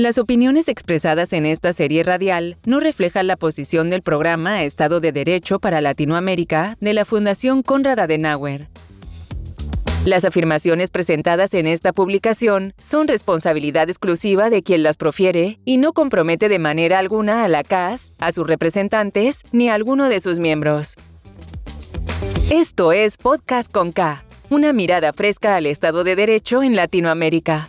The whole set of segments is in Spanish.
Las opiniones expresadas en esta serie radial no reflejan la posición del programa Estado de Derecho para Latinoamérica de la Fundación Konrad Adenauer. Las afirmaciones presentadas en esta publicación son responsabilidad exclusiva de quien las profiere y no compromete de manera alguna a la CAS, a sus representantes ni a alguno de sus miembros. Esto es Podcast con K, una mirada fresca al Estado de Derecho en Latinoamérica.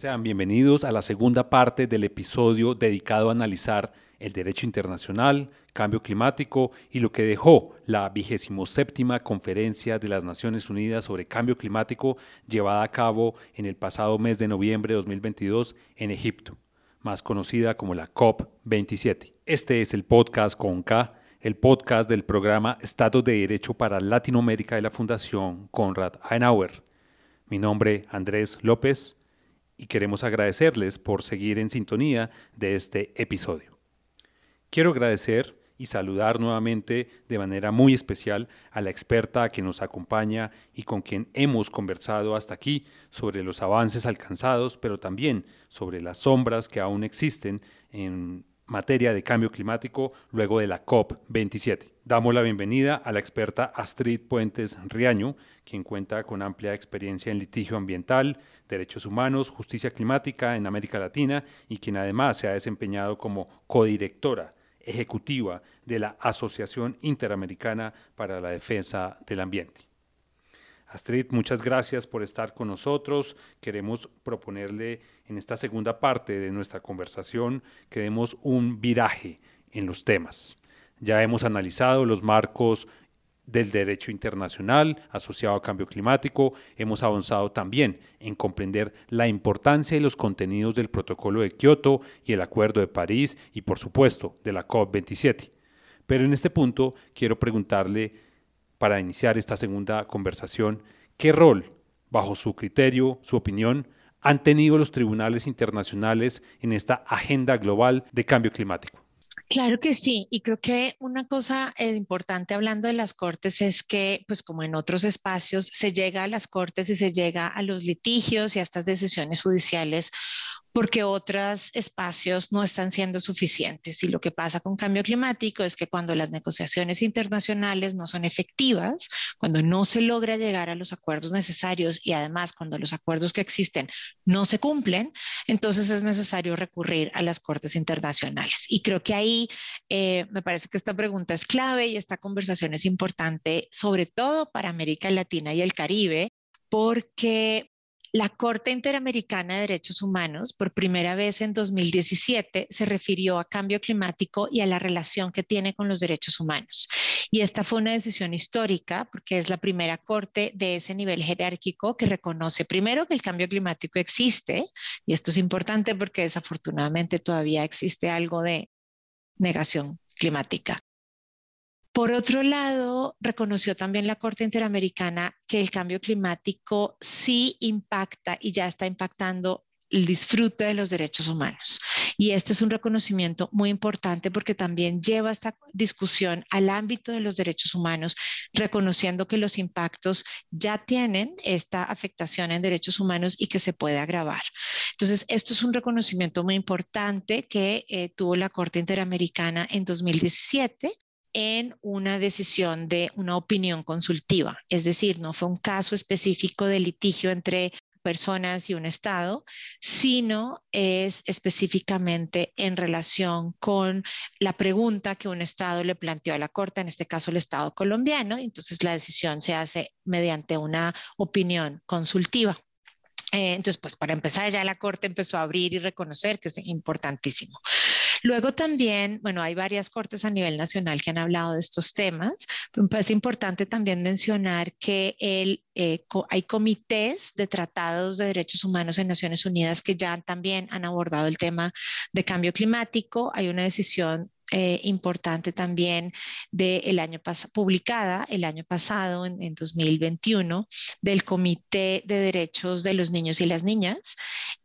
Sean bienvenidos a la segunda parte del episodio dedicado a analizar el derecho internacional, cambio climático y lo que dejó la vigésimo séptima Conferencia de las Naciones Unidas sobre Cambio Climático llevada a cabo en el pasado mes de noviembre de 2022 en Egipto, más conocida como la COP27. Este es el podcast con K, el podcast del programa Estado de Derecho para Latinoamérica de la Fundación Konrad Adenauer. Mi nombre Andrés López y queremos agradecerles por seguir en sintonía de este episodio. Quiero agradecer y saludar nuevamente de manera muy especial a la experta que nos acompaña y con quien hemos conversado hasta aquí sobre los avances alcanzados, pero también sobre las sombras que aún existen en materia de cambio climático luego de la COP27. Damos la bienvenida a la experta Astrid Puentes Riaño, quien cuenta con amplia experiencia en litigio ambiental, derechos humanos, justicia climática en América Latina y quien además se ha desempeñado como codirectora ejecutiva de la Asociación Interamericana para la Defensa del Ambiente. Astrid, muchas gracias por estar con nosotros. Queremos proponerle en esta segunda parte de nuestra conversación que demos un viraje en los temas. Ya hemos analizado los marcos del derecho internacional asociado al cambio climático, hemos avanzado también en comprender la importancia y los contenidos del protocolo de Kioto y el Acuerdo de París y por supuesto de la COP27. Pero en este punto quiero preguntarle, para iniciar esta segunda conversación, ¿qué rol, bajo su criterio, su opinión, han tenido los tribunales internacionales en esta agenda global de cambio climático? Claro que sí, y creo que una cosa eh, importante hablando de las cortes es que, pues como en otros espacios, se llega a las cortes y se llega a los litigios y a estas decisiones judiciales porque otros espacios no están siendo suficientes. Y lo que pasa con cambio climático es que cuando las negociaciones internacionales no son efectivas, cuando no se logra llegar a los acuerdos necesarios y además cuando los acuerdos que existen no se cumplen, entonces es necesario recurrir a las cortes internacionales. Y creo que ahí eh, me parece que esta pregunta es clave y esta conversación es importante, sobre todo para América Latina y el Caribe, porque la Corte Interamericana de Derechos Humanos, por primera vez en 2017, se refirió a cambio climático y a la relación que tiene con los derechos humanos. Y esta fue una decisión histórica porque es la primera Corte de ese nivel jerárquico que reconoce primero que el cambio climático existe, y esto es importante porque desafortunadamente todavía existe algo de negación climática. Por otro lado, reconoció también la Corte Interamericana que el cambio climático sí impacta y ya está impactando el disfrute de los derechos humanos. Y este es un reconocimiento muy importante porque también lleva esta discusión al ámbito de los derechos humanos, reconociendo que los impactos ya tienen esta afectación en derechos humanos y que se puede agravar. Entonces, esto es un reconocimiento muy importante que eh, tuvo la Corte Interamericana en 2017 en una decisión de una opinión consultiva, es decir, no fue un caso específico de litigio entre personas y un Estado, sino es específicamente en relación con la pregunta que un Estado le planteó a la Corte, en este caso el Estado colombiano, entonces la decisión se hace mediante una opinión consultiva. Eh, entonces, pues para empezar ya la Corte empezó a abrir y reconocer que es importantísimo. Luego también, bueno, hay varias cortes a nivel nacional que han hablado de estos temas, parece importante también mencionar que el, eh, hay comités de tratados de derechos humanos en Naciones Unidas que ya también han abordado el tema de cambio climático. Hay una decisión eh, importante también del año pasado, publicada el año pasado, en, en, 2021, del Comité de Derechos de los Niños y las Niñas,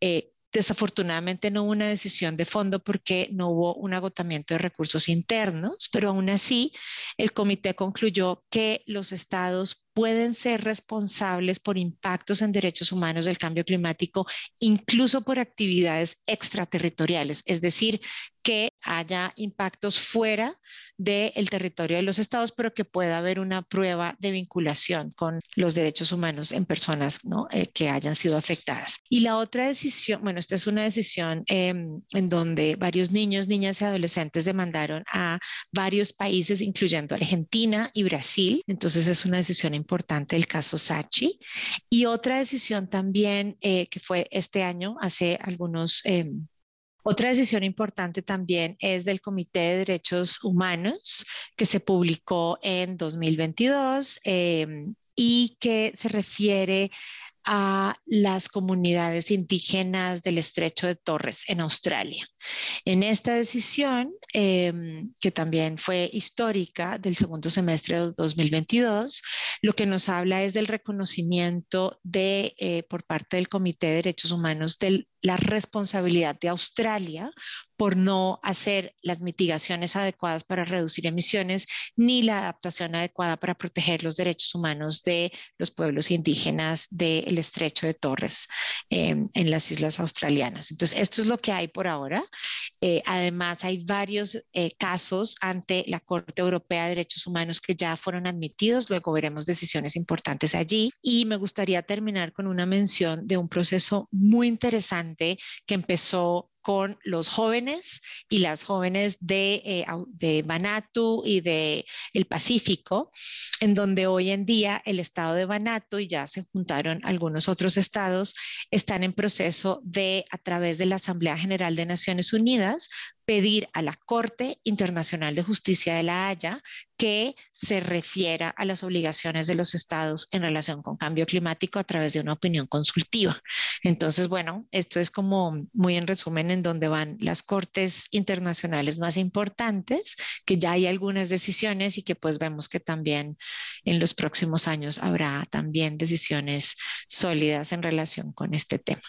eh, Desafortunadamente no hubo una decisión de fondo porque no hubo un agotamiento de recursos internos, pero aún así el comité concluyó que los estados pueden ser responsables por impactos en derechos humanos del cambio climático, incluso por actividades extraterritoriales, es decir, que haya impactos fuera del territorio de los estados, pero que pueda haber una prueba de vinculación con los derechos humanos en personas ¿no? Eh, que hayan sido afectadas. Y la otra decisión, bueno, esta es una decisión em, en donde varios niños, niñas y adolescentes demandaron a varios países, incluyendo Argentina y Brasil. Entonces es una decisión importante el caso Sachi. Y otra decisión también eh, que fue este año, hace algunos... Eh, otra decisión importante también es del Comité de Derechos Humanos que se publicó en 2022 eh, y que se refiere a las comunidades indígenas del estrecho de Torres en Australia. En esta decisión, em, que también fue histórica del segundo semestre de 2022, lo que nos habla es del reconocimiento de, eh, por parte del Comité de Derechos Humanos de la responsabilidad de Australia por no hacer las mitigaciones adecuadas para reducir emisiones ni la adaptación adecuada para proteger los derechos humanos de los pueblos indígenas del estrecho de Torres em, en las islas australianas. Entonces, esto es lo que hay por ahora. Eh, además, hay varios eh, casos ante la Corte Europea de Derechos Humanos que ya fueron admitidos. Luego veremos decisiones importantes allí. Y me gustaría terminar con una mención de un proceso muy interesante que empezó con los jóvenes y las jóvenes de, eh, de y de el Pacífico, en donde hoy en día el estado de Vanuatu y ya se juntaron algunos otros estados, están en proceso de, a través de la Asamblea General de Naciones Unidas, pedir a la Corte Internacional de Justicia de la Haya que se refiera a las obligaciones de los estados en relación con cambio climático a través de una opinión consultiva. Entonces, bueno, esto es como muy en resumen en donde van las cortes internacionales más importantes, que ya hay algunas decisiones y que pues vemos que también en los próximos años habrá también decisiones sólidas en relación con este tema.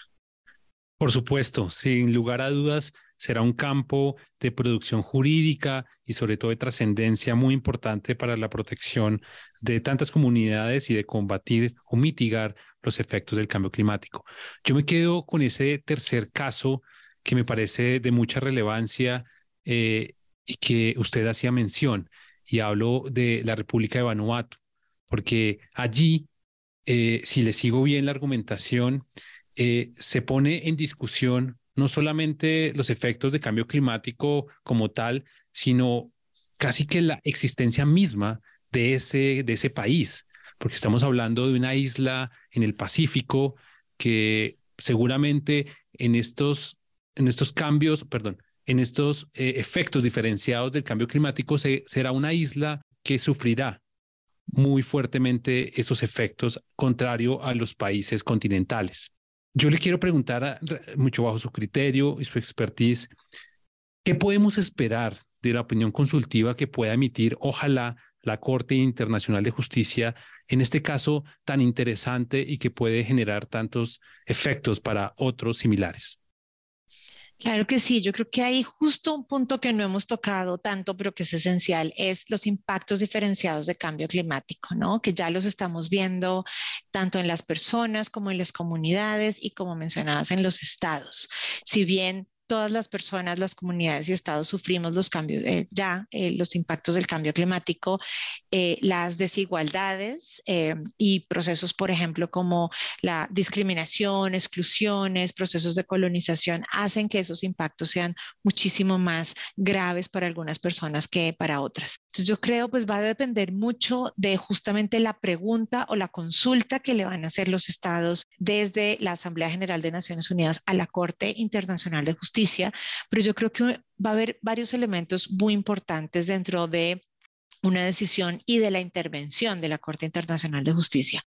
Por supuesto, sin lugar a dudas, será un campo de producción jurídica y sobre todo de trascendencia muy importante para la protección de tantas comunidades y de combatir o mitigar los efectos del cambio climático. Yo me quedo con ese tercer caso que me parece de mucha relevancia eh, y que usted hacía mención, y hablo de la República de Vanuatu, porque allí, eh, si le sigo bien la argumentación, eh, se pone en discusión no solamente los efectos de cambio climático como tal, sino casi que la existencia misma de ese, de ese país, porque estamos hablando de una isla en el Pacífico que seguramente en estos, en estos cambios, perdón, en estos eh, efectos diferenciados del cambio climático será una isla que sufrirá muy fuertemente esos efectos contrario a los países continentales. Yo le quiero preguntar, mucho bajo su criterio y su expertise, ¿qué podemos esperar de la opinión consultiva que pueda emitir, ojalá, la Corte Internacional de Justicia en este caso tan interesante y que puede generar tantos efectos para otros similares? Claro que sí, yo creo que hay justo un punto que no hemos tocado tanto, pero que es esencial, es los impactos diferenciados de cambio climático, ¿no? Que ya los estamos viendo tanto en las personas como en las comunidades y como mencionadas en los estados. Si bien todas las personas, las comunidades y estados sufrimos los cambios, eh, ya eh, los impactos del cambio climático, eh, las desigualdades y procesos, por ejemplo, como la discriminación, exclusiones, procesos de colonización, hacen que esos impactos sean muchísimo más graves para algunas personas que para otras. Entonces yo creo pues va a depender mucho de justamente la pregunta o la consulta que le van a hacer los estados desde la Asamblea General de Naciones Unidas a la Corte Internacional de Justicia pero yo creo que va a haber varios elementos muy importantes dentro de una decisión y de la intervención de la Corte Internacional de Justicia.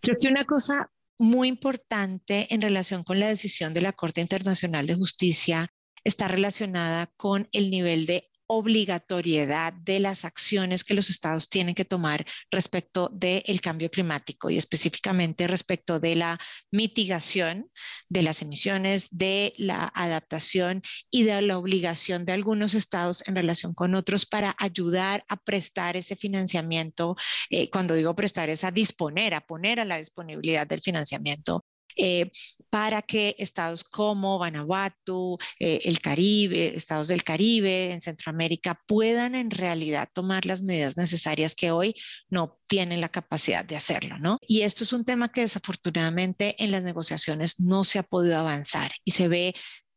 Creo que una cosa muy importante en relación con la decisión de la Corte Internacional de Justicia está relacionada con el nivel de obligatoriedad de las acciones que los estados tienen que tomar respecto del cambio climático y específicamente respecto de la mitigación de las emisiones, de la adaptación y de la obligación de algunos estados en relación con otros para ayudar a prestar ese financiamiento. Eh, cuando digo prestar es a disponer, a poner a la disponibilidad del financiamiento eh, para que estados como Vanuatu, eh, el Caribe, estados del Caribe, en Centroamérica, puedan en realidad tomar las medidas necesarias que hoy no tienen la capacidad de hacerlo, ¿no? Y esto es un tema que desafortunadamente en las negociaciones no se ha podido avanzar y se ve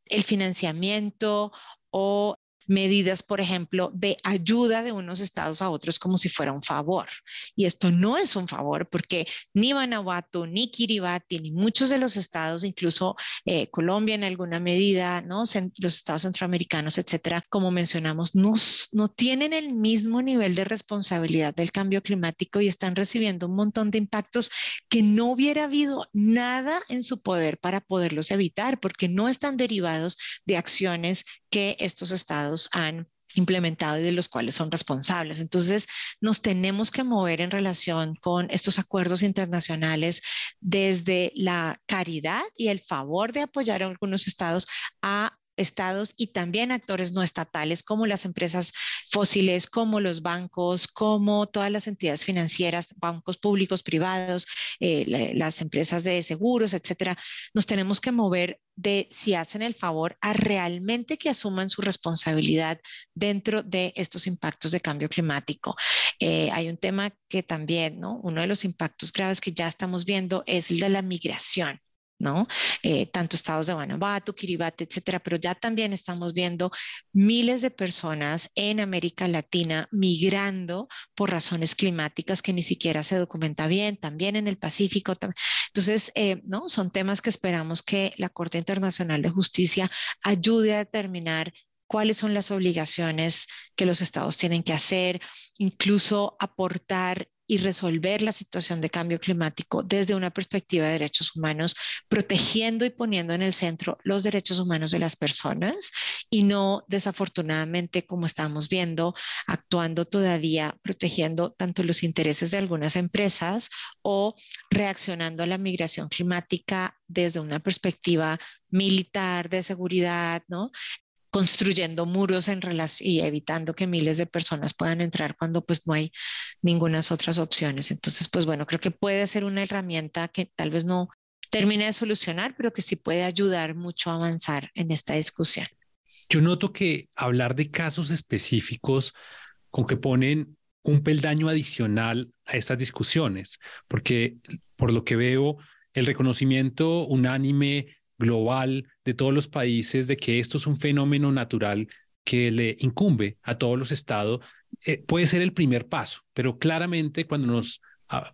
el financiamiento o medidas, por ejemplo, de ayuda de unos estados a otros como si fuera un favor. Y esto no es un favor porque ni Vanuatu, ni Kiribati, ni muchos de los estados, incluso eh, Colombia en alguna medida, ¿no? los estados centroamericanos, etcétera, como mencionamos, no, no tienen el mismo nivel de responsabilidad del cambio climático y están recibiendo un montón de impactos que no hubiera habido nada en su poder para poderlos evitar porque no están derivados de acciones que estos estados han implementado y de los cuales son responsables. Entonces, nos tenemos que mover en relación con estos acuerdos internacionales desde la caridad y el favor de apoyar a algunos estados a estados y también actores no estatales como las empresas fósiles, como los bancos, como todas las entidades financieras, bancos públicos, privados, eh, las empresas de seguros, etcétera. Nos tenemos que mover de si hacen el favor a realmente que asuman su responsabilidad dentro de estos impactos de cambio climático. Eh, hay un tema que también, ¿no? Uno de los impactos graves que ya estamos viendo es el de la migración. ¿No? Eh, tanto estados de Guanajuato, Kiribati, etcétera, pero ya también estamos viendo miles de personas en América Latina migrando por razones climáticas que ni siquiera se documenta bien, también en el Pacífico. Entonces, eh, ¿no? Son temas que esperamos que la Corte Internacional de Justicia ayude a determinar cuáles son las obligaciones que los estados tienen que hacer, incluso aportar y resolver la situación de cambio climático desde una perspectiva de derechos humanos, protegiendo y poniendo en el centro los derechos humanos de las personas y no desafortunadamente como estamos viendo, actuando todavía protegiendo tanto los intereses de algunas empresas o reaccionando a la migración climática desde una perspectiva militar de seguridad, ¿no? Construyendo muros en y evitando que miles de personas puedan entrar cuando pues no hay ninguna otras opciones. Entonces, pues bueno, creo que puede ser una herramienta que tal vez no termine de solucionar, pero que sí puede ayudar mucho a avanzar en esta discusión. Yo noto que hablar de casos específicos con que ponen un peldaño adicional a estas discusiones, porque por lo que veo, el reconocimiento unánime global de todos los países de que esto es un fenómeno natural que le incumbe a todos los estados, eh, puede ser el primer paso, pero claramente cuando nos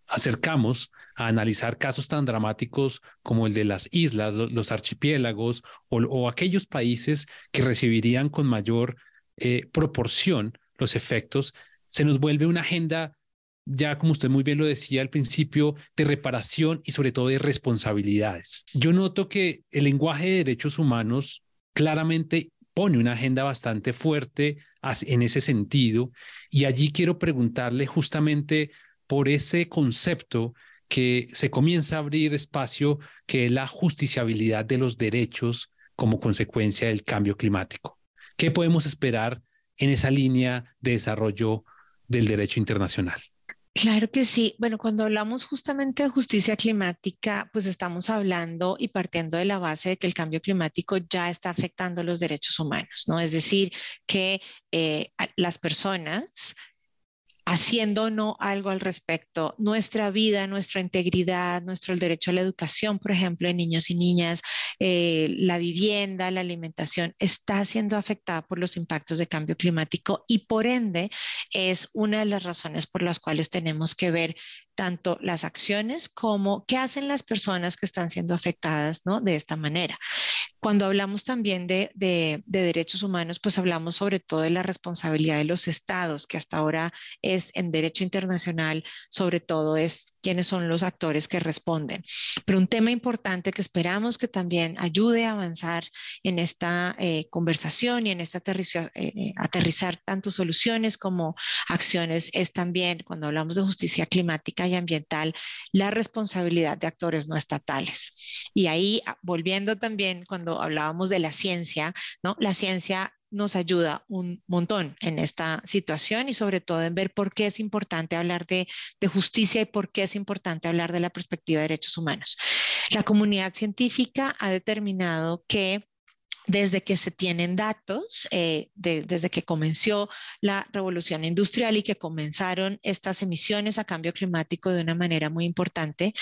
acercamos a analizar casos tan dramáticos como el de las islas, los archipiélagos o, aquellos países que recibirían con mayor eh, proporción los efectos, se nos vuelve una agenda ya como usted muy bien lo decía al principio, de reparación y sobre todo de responsabilidades. Yo noto que el lenguaje de derechos humanos claramente pone una agenda bastante fuerte en ese sentido y allí quiero preguntarle justamente por ese concepto que se comienza a abrir espacio, que es la justiciabilidad de los derechos como consecuencia del cambio climático. ¿Qué podemos esperar en esa línea de desarrollo del derecho internacional? Claro que sí. Bueno, cuando hablamos justamente de justicia climática, pues estamos hablando y partiendo de la base de que el cambio climático ya está afectando los derechos humanos, ¿no? Es decir, que eh, las personas haciendo no algo al respecto. Nuestra vida, nuestra integridad, nuestro derecho a la educación, por ejemplo, de niños y niñas, eh, la vivienda, la alimentación, está siendo afectada por los impactos de cambio climático y por ende es una de las razones por las cuales tenemos que ver tanto las acciones como qué hacen las personas que están siendo afectadas ¿no? de esta manera. Cuando hablamos también de, de, derechos humanos, pues hablamos sobre todo de la responsabilidad de los estados, que hasta ahora es en derecho internacional, sobre todo es quiénes son los actores que responden. Pero un tema importante que esperamos que también ayude a avanzar en esta eh, conversación y en esta eh, aterrizar tanto soluciones como acciones es también, cuando hablamos de justicia climática y ambiental, la responsabilidad de actores no estatales. Y ahí, ah, volviendo también, cuando hablábamos de la ciencia, ¿no? La ciencia nos ayuda un montón en esta situación y sobre todo en ver por qué es importante hablar de, de, justicia y por qué es importante hablar de la perspectiva de derechos humanos. La comunidad científica ha determinado que desde que se tienen datos, eh, desde que comenzó la revolución industrial y que comenzaron estas emisiones a cambio climático de una manera muy importante,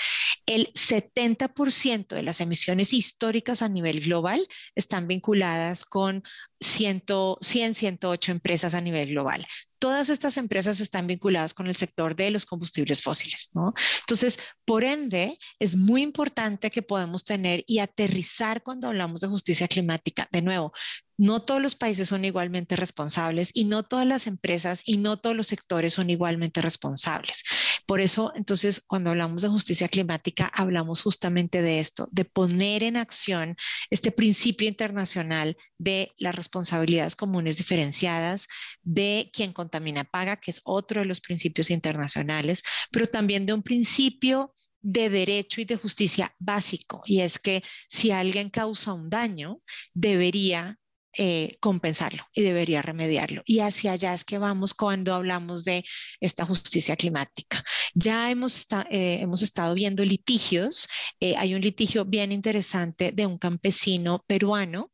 el 70% de las emisiones históricas a nivel global están vinculadas con 100, 100, 108 empresas a nivel global todas estas empresas están vinculadas con el sector de los combustibles fósiles, ¿no? Entonces, por ende, es muy importante que podamos tener y aterrizar cuando hablamos de justicia climática. De nuevo, no todos los países son igualmente responsables y no todas las empresas y no todos los sectores son igualmente responsables. Por eso, entonces, cuando hablamos de justicia climática, hablamos justamente de esto, de poner en acción este principio internacional de las responsabilidades comunes diferenciadas, de quien contamina paga, que es otro de los principios internacionales, pero también de un principio de derecho y de justicia básico, y es que si alguien causa un daño, debería eh, compensarlo y debería remediarlo. Y hacia allá es que vamos cuando hablamos de esta justicia climática. Ya hemos, eh, hemos estado viendo litigios. Eh, hay un litigio bien interesante de un campesino peruano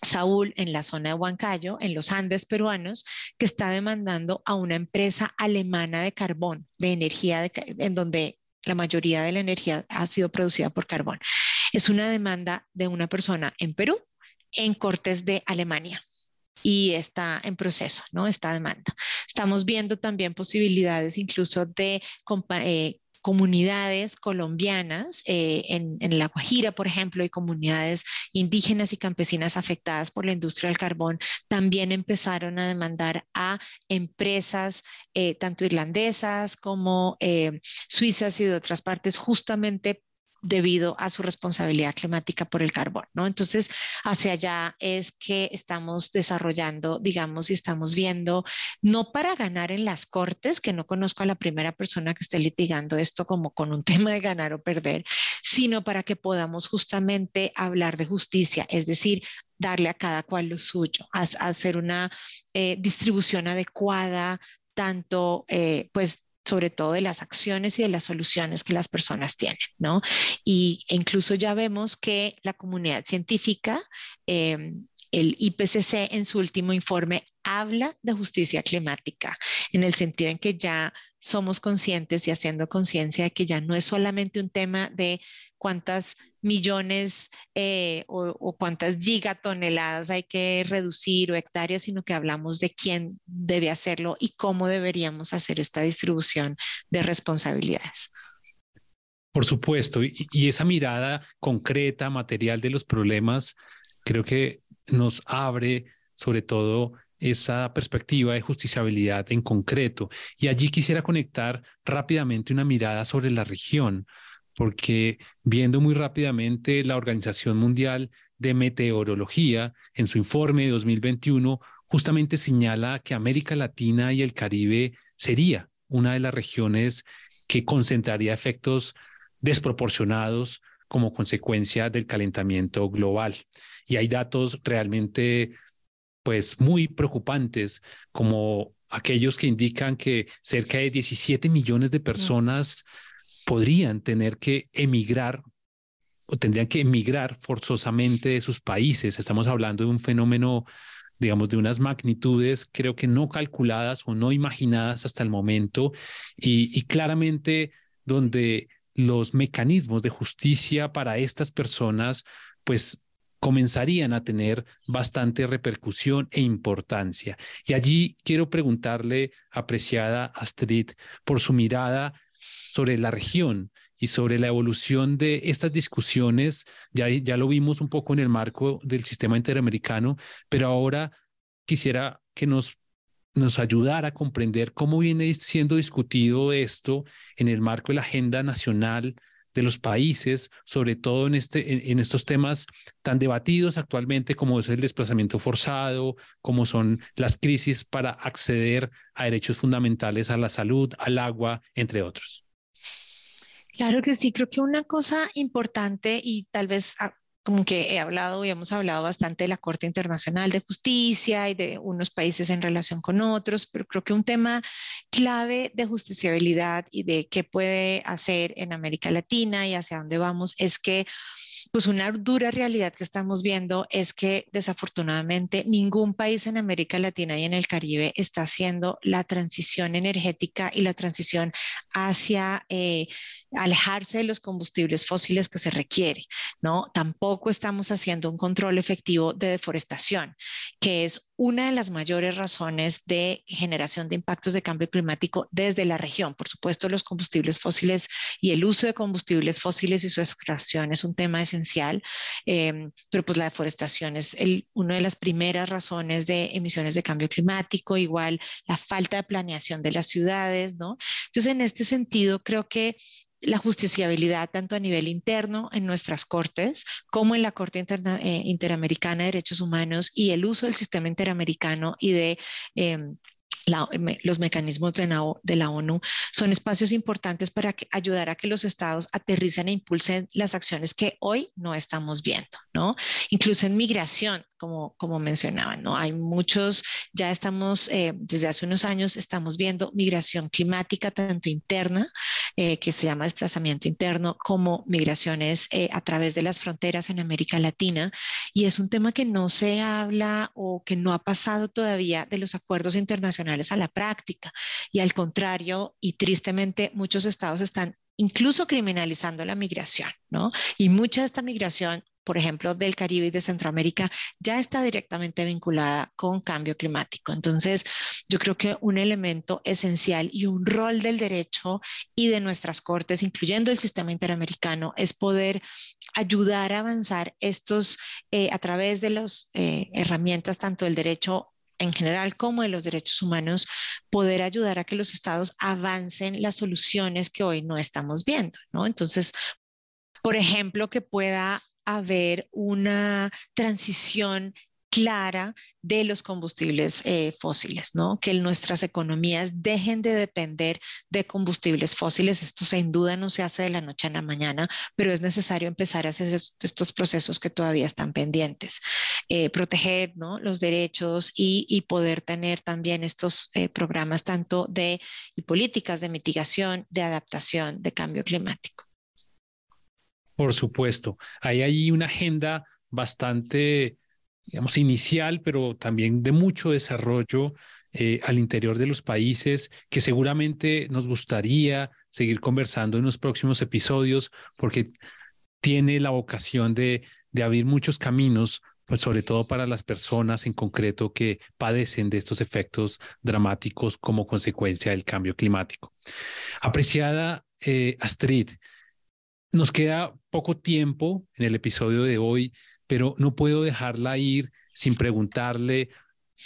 Saúl en la zona de Huancayo, en los Andes peruanos, que está demandando a una empresa alemana de carbón, de energía, en donde la mayoría de la energía ha sido producida por carbón. Es una demanda de una persona en Perú en Cortes de Alemania y está en proceso, ¿no? Esta demanda. Estamos viendo también posibilidades incluso de eh, comunidades colombianas eh, en, en, La Guajira, por ejemplo, y comunidades indígenas y campesinas afectadas por la industria del carbón, también empezaron a demandar a empresas eh, tanto irlandesas como suizas y de otras partes justamente debido a su responsabilidad climática por el carbón, ¿no? Entonces, hacia allá es que estamos desarrollando, digamos, y estamos viendo, no para ganar en las cortes, que no conozco a la primera persona que esté litigando esto como con un tema de ganar o perder, sino para que podamos justamente hablar de justicia, es decir, darle a cada cual lo suyo, hacer una eh, distribución adecuada, tanto, eh, pues, sobre todo de las acciones y de las soluciones que las personas tienen, ¿no? Y incluso ya vemos que la comunidad científica, em, el IPCC en su último informe habla de justicia climática, en el sentido en que ya somos conscientes y haciendo conciencia de que ya no es solamente un tema de cuántas millones eh, o, cuántas gigatoneladas hay que reducir o hectáreas, sino que hablamos de quién debe hacerlo y cómo deberíamos hacer esta distribución de responsabilidades. Por supuesto, y esa mirada concreta, material de los problemas, creo que nos abre sobre todo esa perspectiva de justiciabilidad en concreto. Y allí quisiera conectar rápidamente una mirada sobre la región, porque viendo muy rápidamente la Organización Mundial de Meteorología, en su informe de 2021, justamente señala que América Latina y el Caribe sería una de las regiones que concentraría efectos desproporcionados como consecuencia del calentamiento global. Y hay datos realmente pues muy preocupantes como aquellos que indican que cerca de 17 millones de personas podrían tener que emigrar o tendrían que emigrar forzosamente de sus países. Estamos hablando de un fenómeno, digamos, de unas magnitudes creo que no calculadas o no imaginadas hasta el momento y, y claramente donde los mecanismos de justicia para estas personas pues comenzarían a tener bastante repercusión e importancia. Y allí quiero preguntarle, apreciada Astrid, por su mirada sobre la región y sobre la evolución de estas discusiones. Ya, ya lo vimos un poco en el marco del sistema interamericano, pero ahora quisiera que nos nos ayudara a comprender cómo viene siendo discutido esto en el marco de la agenda nacional de los países, sobre todo en, este, en, estos temas tan debatidos actualmente como es el desplazamiento forzado, como son las crisis para acceder a derechos fundamentales a la salud, al agua, entre otros. Claro que sí, creo que una cosa importante y tal vez ah, como que he hablado y hemos hablado bastante de la Corte Internacional de Justicia y de unos países en relación con otros, pero creo que un tema clave de justiciabilidad y de qué puede hacer en América Latina y hacia dónde vamos es que pues una dura realidad que estamos viendo es que desafortunadamente ningún país en América Latina y en el Caribe está haciendo la transición energética y la transición hacia eh, alejarse de los combustibles fósiles que se requiere, ¿no? Tampoco estamos haciendo un control efectivo de deforestación, que es una de las mayores razones de generación de impactos de cambio climático desde la región. Por supuesto, los combustibles fósiles y el uso de combustibles fósiles y su extracción es un tema esencial, eh, pero pues la deforestación es una de las primeras razones de emisiones de cambio climático, igual la falta de planeación de las ciudades, ¿no? Entonces, en este sentido, creo que la justiciabilidad tanto a nivel interno en nuestras cortes como en la Corte eh, Interamericana de Derechos Humanos y el uso del sistema interamericano y de... Em, los mecanismos de la, de la, ONU son espacios importantes para ayudar a que los estados aterricen e impulsen las acciones que hoy no estamos viendo, ¿no? Incluso en migración, como, como mencionaban, ¿no? Hay muchos, ya estamos, eh, desde hace unos años, estamos viendo migración climática, tanto interna, eh, que se llama desplazamiento interno, como migraciones eh, a través de las fronteras en América Latina. Y es un tema que no se habla o que no ha pasado todavía de los acuerdos internacionales a la práctica. Y al contrario, y tristemente, muchos estados están incluso criminalizando la migración, ¿no? Y mucha de esta migración por ejemplo, del Caribe y de Centroamérica, ya está directamente vinculada con cambio climático. Entonces, yo creo que un elemento esencial y un rol del derecho y de nuestras cortes, incluyendo el sistema interamericano, es poder ayudar a avanzar estos eh, a través de las eh, herramientas tanto del derecho en general como de los derechos humanos, poder ayudar a que los estados avancen las soluciones que hoy no estamos viendo. Entonces, por ejemplo, que pueda haber una transición clara de los combustibles eh, fósiles, ¿no? Que nuestras economías dejen de depender de combustibles fósiles. Esto sin duda no se hace de la noche a la mañana, pero es necesario empezar a hacer estos procesos que todavía están pendientes. Eh, proteger ¿no? los derechos y, poder tener también estos eh, programas tanto de y políticas de mitigación, de adaptación, de cambio climático. Por supuesto, hay ahí una agenda bastante, digamos, inicial, pero también de mucho desarrollo eh, al interior de los países que seguramente nos gustaría seguir conversando en los próximos episodios porque tiene la vocación de, de abrir muchos caminos, pues sobre todo para las personas en concreto que padecen de estos efectos dramáticos como consecuencia del cambio climático. Apreciada eh, Astrid, nos queda poco tiempo en el episodio de hoy, pero no puedo dejarla ir sin preguntarle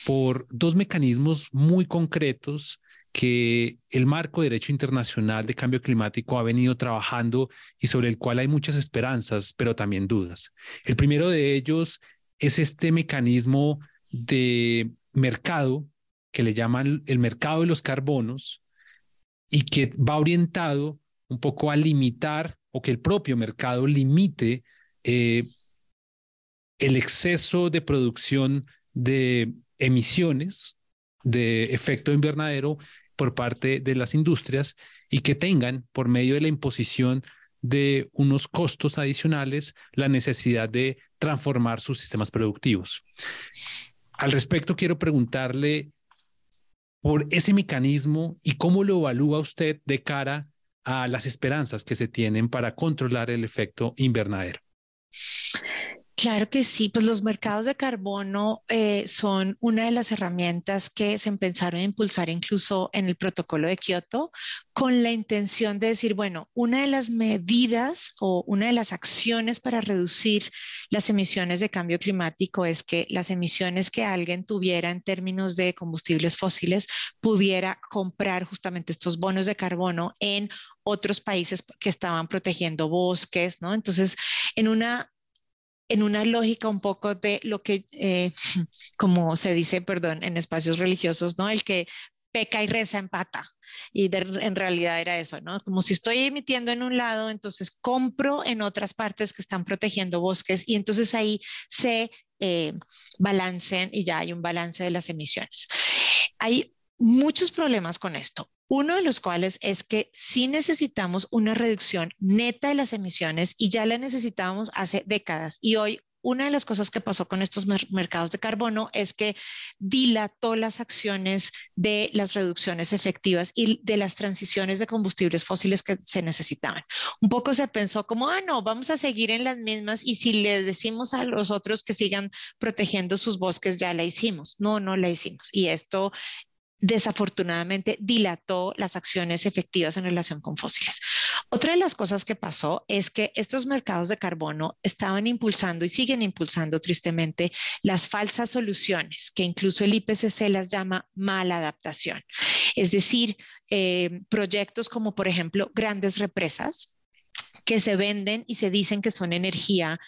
por dos mecanismos muy concretos que el marco de derecho internacional de cambio climático ha venido trabajando y sobre el cual hay muchas esperanzas, pero también dudas. El primero de ellos es este mecanismo de mercado que le llaman el mercado de los carbonos y que va orientado un poco a limitar o que el propio mercado limite eh, el exceso de producción de emisiones de efecto invernadero por parte de las industrias y que tengan, por medio de la imposición de unos costos adicionales, la necesidad de transformar sus sistemas productivos. Al respecto, quiero preguntarle por ese mecanismo y cómo lo evalúa usted de cara a las esperanzas que se tienen para controlar el efecto invernadero. Claro que sí, pues los mercados de carbono eh, son una de las herramientas que se empezaron a impulsar incluso en el protocolo de Kioto con la intención de decir, bueno, una de las medidas o una de las acciones para reducir las emisiones de cambio climático es que las emisiones que alguien tuviera en términos de combustibles fósiles pudiera comprar justamente estos bonos de carbono en otros países que estaban protegiendo bosques, ¿no? Entonces, en una en una lógica un poco de lo que, eh, como se dice, perdón, en espacios religiosos, ¿no? El que peca y reza empata. Y en realidad era eso, ¿no? Como si estoy emitiendo en un lado, entonces compro en otras partes que están protegiendo bosques y entonces ahí se eh, y ya hay un balance de las emisiones. Hay muchos problemas con esto. Uno de los cuales es que sí necesitamos una reducción neta de las emisiones y ya la necesitábamos hace décadas. Y hoy una de las cosas que pasó con estos mercados de carbono es que dilató las acciones de las reducciones efectivas y de las transiciones de combustibles fósiles que se necesitaban. Un poco se pensó como, ah, no, vamos a seguir en las mismas y si le decimos a los otros que sigan protegiendo sus bosques, ya la hicimos. No, no la hicimos. Y esto desafortunadamente dilató las acciones efectivas en relación con fósiles. Otra de las cosas que pasó es que estos mercados de carbono estaban impulsando y siguen impulsando tristemente las falsas soluciones, que incluso el IPCC las llama mala adaptación. Es decir, eh, proyectos como por ejemplo grandes represas que se venden y se dicen que son energía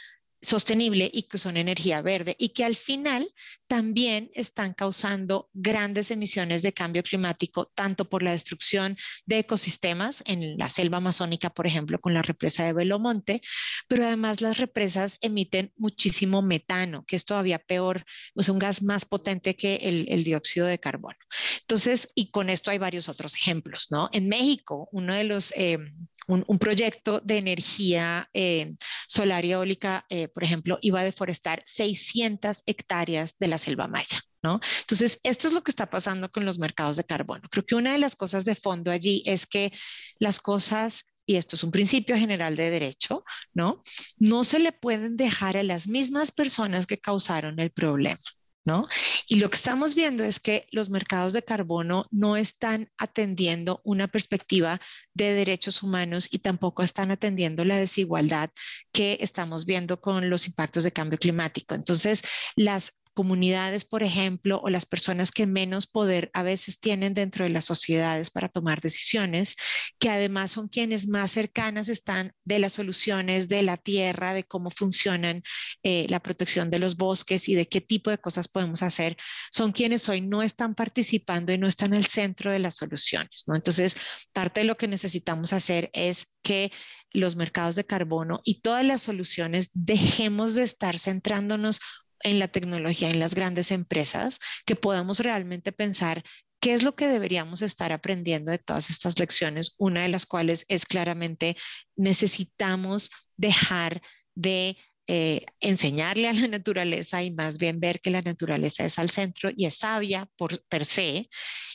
sostenible y que son energía verde y que al final también están causando grandes emisiones de cambio climático, tanto por la destrucción de ecosistemas en la selva amazónica, por ejemplo, con la represa de Belomonte, pero además las represas emiten muchísimo metano, que es todavía peor, es un gas más potente que el, dióxido de carbono. Entonces, y con esto hay varios otros ejemplos, ¿no? En México, uno de los, eh, un, proyecto de energía eh, solar y eólica, eh, por ejemplo, iba a deforestar 600 hectáreas de la selva maya. ¿No? Entonces, esto es lo que está pasando con los mercados de carbono. Creo que una de las cosas de fondo allí es que las cosas y esto es un principio general de derecho, ¿no? No se le pueden dejar a las mismas personas que causaron el problema. ¿No? Y lo que estamos viendo es que los mercados de carbono no están atendiendo una perspectiva de derechos humanos y tampoco están atendiendo la desigualdad que estamos viendo con los impactos de cambio climático. Entonces, las comunidades, por ejemplo, o las personas que menos poder a veces tienen dentro de las sociedades para tomar decisiones, que además son quienes más cercanas están de las soluciones de la tierra, de cómo funcionan eh, la protección de los bosques y de qué tipo de cosas podemos hacer, son quienes hoy no están participando y no están al centro de las soluciones. ¿no? Entonces, parte de lo que necesitamos hacer es que los mercados de carbono y todas las soluciones dejemos de estar centrándonos en la tecnología, en las grandes empresas, que podamos realmente pensar qué es lo que deberíamos estar aprendiendo de todas estas lecciones, una de las cuales es claramente necesitamos dejar de eh, enseñarle a la naturaleza y más bien ver que la naturaleza es al centro y es sabia por per se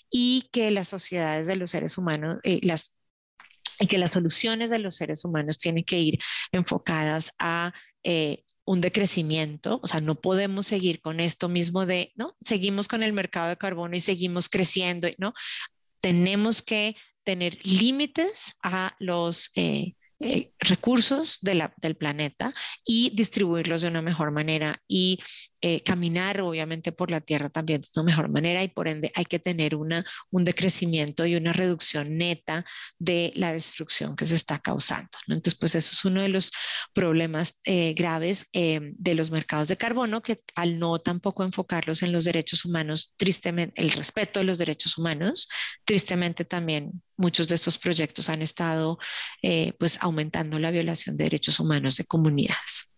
y que las sociedades de los seres humanos, eh, y que las soluciones de los seres humanos tienen que ir enfocadas a eh, un decrecimiento, o sea, no podemos seguir con esto mismo de, ¿no? Seguimos con el mercado de carbono y seguimos creciendo, ¿no? Tenemos que tener límites a los eh, eh, recursos del planeta y distribuirlos de una mejor manera y eh, caminar obviamente por la tierra también de una mejor manera y por ende hay que tener una, un decrecimiento y una reducción neta de la destrucción que se está causando. Entonces, pues eso es uno de los problemas eh, graves eh, de los mercados de carbono que al no tampoco enfocarlos en los derechos humanos, tristemente, el respeto de los derechos humanos, tristemente también muchos de estos proyectos han estado pues aumentando la violación de derechos humanos de comunidades.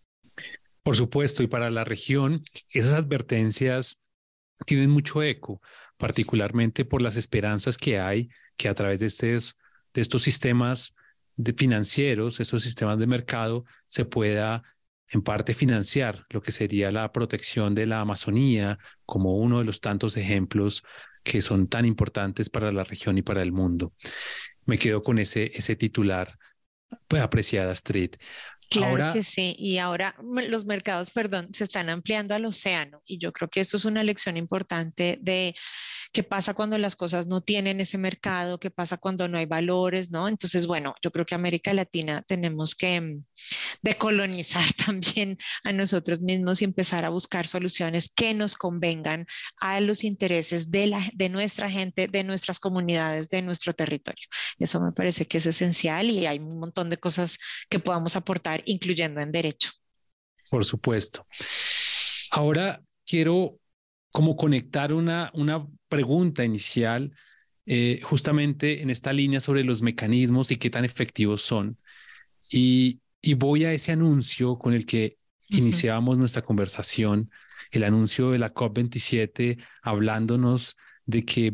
Por supuesto, y para la región, esas advertencias tienen mucho eco, particularmente por las esperanzas que hay que a través de estos, de estos sistemas de financieros, estos sistemas de mercado, se pueda en parte financiar lo que sería la protección de la Amazonía como uno de los tantos ejemplos que son tan importantes para la región y para el mundo. Me quedo con ese, ese titular pues, apreciada, Street. Claro que sí. Y ahora los mercados, perdón, se están ampliando al océano. Y yo creo que esto es una lección importante de qué pasa cuando las cosas no tienen ese mercado, qué pasa cuando no hay valores, ¿no? Entonces, bueno, yo creo que América Latina tenemos que mm, decolonizar también a nosotros mismos y empezar a buscar soluciones que nos convengan a los intereses de, la, de nuestra gente, de nuestras comunidades, de nuestro territorio. Eso me parece que es esencial y hay un montón de cosas que podamos aportar incluyendo en derecho. Por supuesto. Ahora quiero como conectar una, una pregunta inicial eh, justamente en esta línea sobre los mecanismos y qué tan efectivos son. Y, y voy a ese anuncio con el que iniciamos nuestra conversación, el anuncio de la COP27, hablándonos de que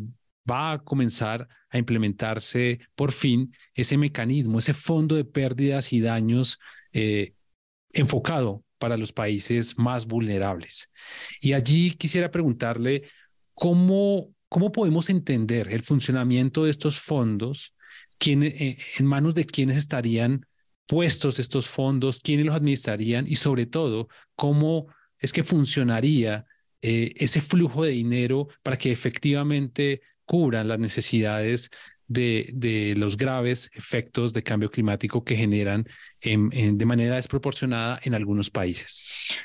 va a comenzar a implementarse por fin ese mecanismo, ese fondo de pérdidas y daños eh, enfocado para los países más vulnerables. Y allí quisiera preguntarle cómo, cómo podemos entender el funcionamiento de estos fondos, quién, eh, en manos de quiénes estarían puestos estos fondos, quiénes los administrarían y sobre todo cómo es que funcionaría eh, ese flujo de dinero para que efectivamente cubran las necesidades de, los graves efectos de cambio climático que generan de manera desproporcionada en algunos países?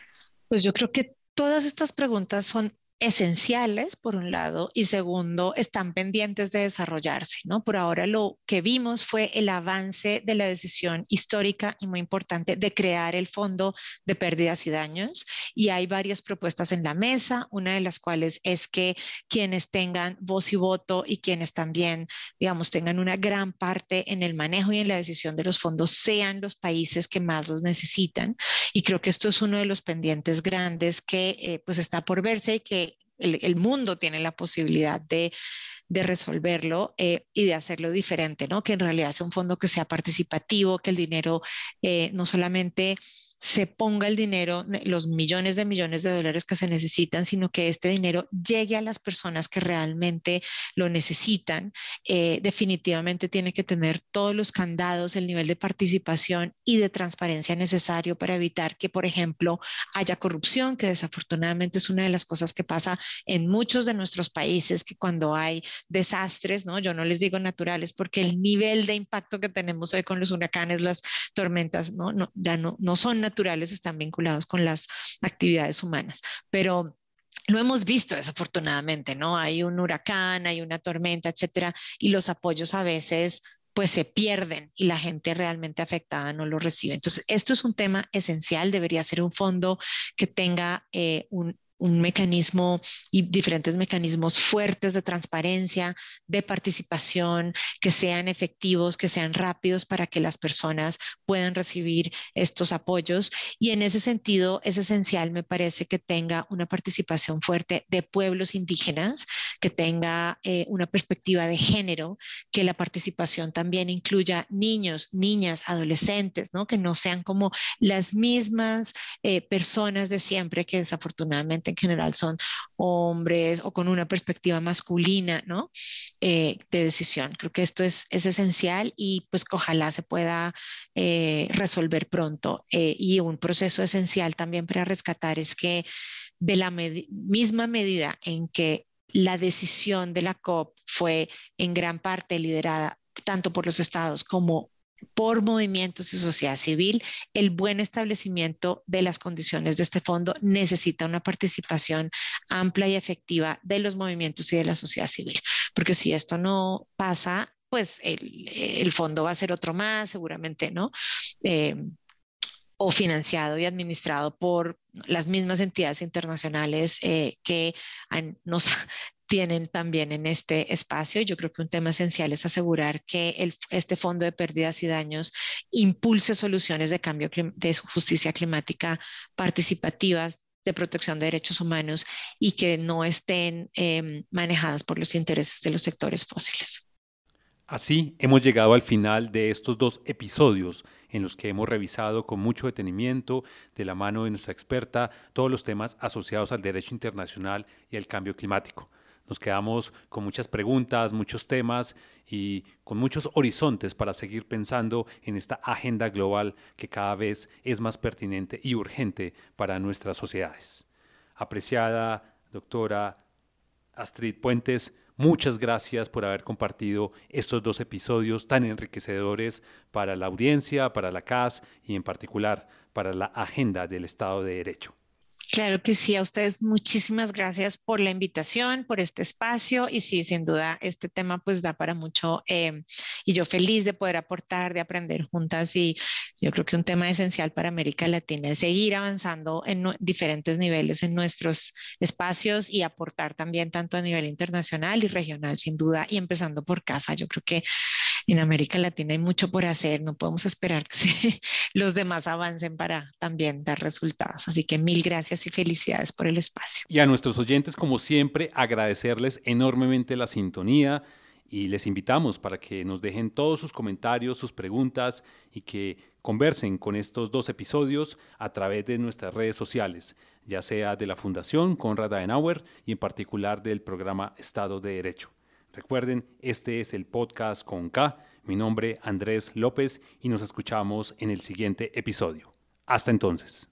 Pues yo creo que todas estas preguntas son esenciales, por un lado, y segundo, están pendientes de desarrollarse, ¿no? Por ahora lo que vimos fue el avance de la decisión histórica y muy importante de crear el Fondo de Pérdidas y Daños, y hay varias propuestas en la mesa, una de las cuales es que quienes tengan voz y voto y quienes también, digamos, tengan una gran parte en el manejo y en la decisión de los fondos sean los países que más los necesitan, y creo que esto es uno de los pendientes grandes que eh, pues está por verse y que el, mundo tiene la posibilidad de, resolverlo eh, y de hacerlo diferente, ¿no? Que en realidad sea un fondo que sea participativo, que el dinero eh, no solamente se ponga el dinero, los millones de millones de dólares que se necesitan, sino que este dinero llegue a las personas que realmente lo necesitan. Eh, definitivamente tiene que tener todos los candados, el nivel de participación y de transparencia necesario para evitar que, por ejemplo, haya corrupción, que desafortunadamente es una de las cosas que pasa en muchos de nuestros países, que cuando hay desastres, ¿no? Yo no les digo naturales porque el nivel de impacto que tenemos hoy con los huracanes, las tormentas, ¿no? no ya no, no son naturales naturales están vinculados con las actividades humanas, pero lo hemos visto desafortunadamente, ¿no? Hay un huracán, hay una tormenta, etcétera, y los apoyos a veces pues se pierden y la gente realmente afectada no lo recibe. Entonces, esto es un tema esencial, debería ser un fondo que tenga eh, un un mecanismo y diferentes mecanismos fuertes de transparencia, de participación, que sean efectivos, que sean rápidos para que las personas puedan recibir estos apoyos. Y en ese sentido es esencial, me parece, que tenga una participación fuerte de pueblos indígenas, que tenga eh, una perspectiva de género, que la participación también incluya niños, niñas, adolescentes, ¿no? que no sean como las mismas eh, personas de siempre que desafortunadamente en general son hombres o con una perspectiva masculina, ¿no? Eh, de decisión. Creo que esto es, es esencial y pues ojalá se pueda eh, resolver pronto. Eh, y un proceso esencial también para rescatar es que de la misma medida en que la decisión de la COP fue en gran parte liderada tanto por los estados como por movimientos y sociedad civil, el buen establecimiento de las condiciones de este fondo necesita una participación amplia y efectiva de los movimientos y de la sociedad civil, porque si esto no pasa, pues el, fondo va a ser otro más, seguramente, ¿no? Eh, o financiado y administrado por las mismas entidades internacionales eh, que nos tienen también en este espacio. Yo creo que un tema esencial es asegurar que este fondo de pérdidas y daños impulse soluciones de cambio de justicia climática participativas de protección de derechos humanos y que no estén em, manejadas por los intereses de los sectores fósiles. Así hemos llegado al final de estos dos episodios en los que hemos revisado con mucho detenimiento, de la mano de nuestra experta, todos los temas asociados al derecho internacional y al cambio climático. Nos quedamos con muchas preguntas, muchos temas y con muchos horizontes para seguir pensando en esta agenda global que cada vez es más pertinente y urgente para nuestras sociedades. Apreciada doctora Astrid Puentes, muchas gracias por haber compartido estos dos episodios tan enriquecedores para la audiencia, para la CAS y en particular para la agenda del Estado de Derecho. Claro que sí, a ustedes muchísimas gracias por la invitación, por este espacio y sí, sin duda, este tema pues da para mucho eh, y yo feliz de poder aportar, de aprender juntas y yo creo que un tema esencial para América Latina es seguir avanzando en diferentes niveles en nuestros espacios y aportar también tanto a nivel internacional y regional, sin duda, y empezando por casa. Yo creo que en América Latina hay mucho por hacer, no podemos esperar que los demás avancen para también dar resultados. Así que mil gracias y felicidades por el espacio. Y a nuestros oyentes, como siempre, agradecerles enormemente la sintonía y les invitamos para que nos dejen todos sus comentarios, sus preguntas y que conversen con estos dos episodios a través de nuestras redes sociales, ya sea de la Fundación Conrad Adenauer y en particular del programa Estado de Derecho. Recuerden, este es el podcast con K. Mi nombre Andrés López y nos escuchamos en el siguiente episodio. Hasta entonces.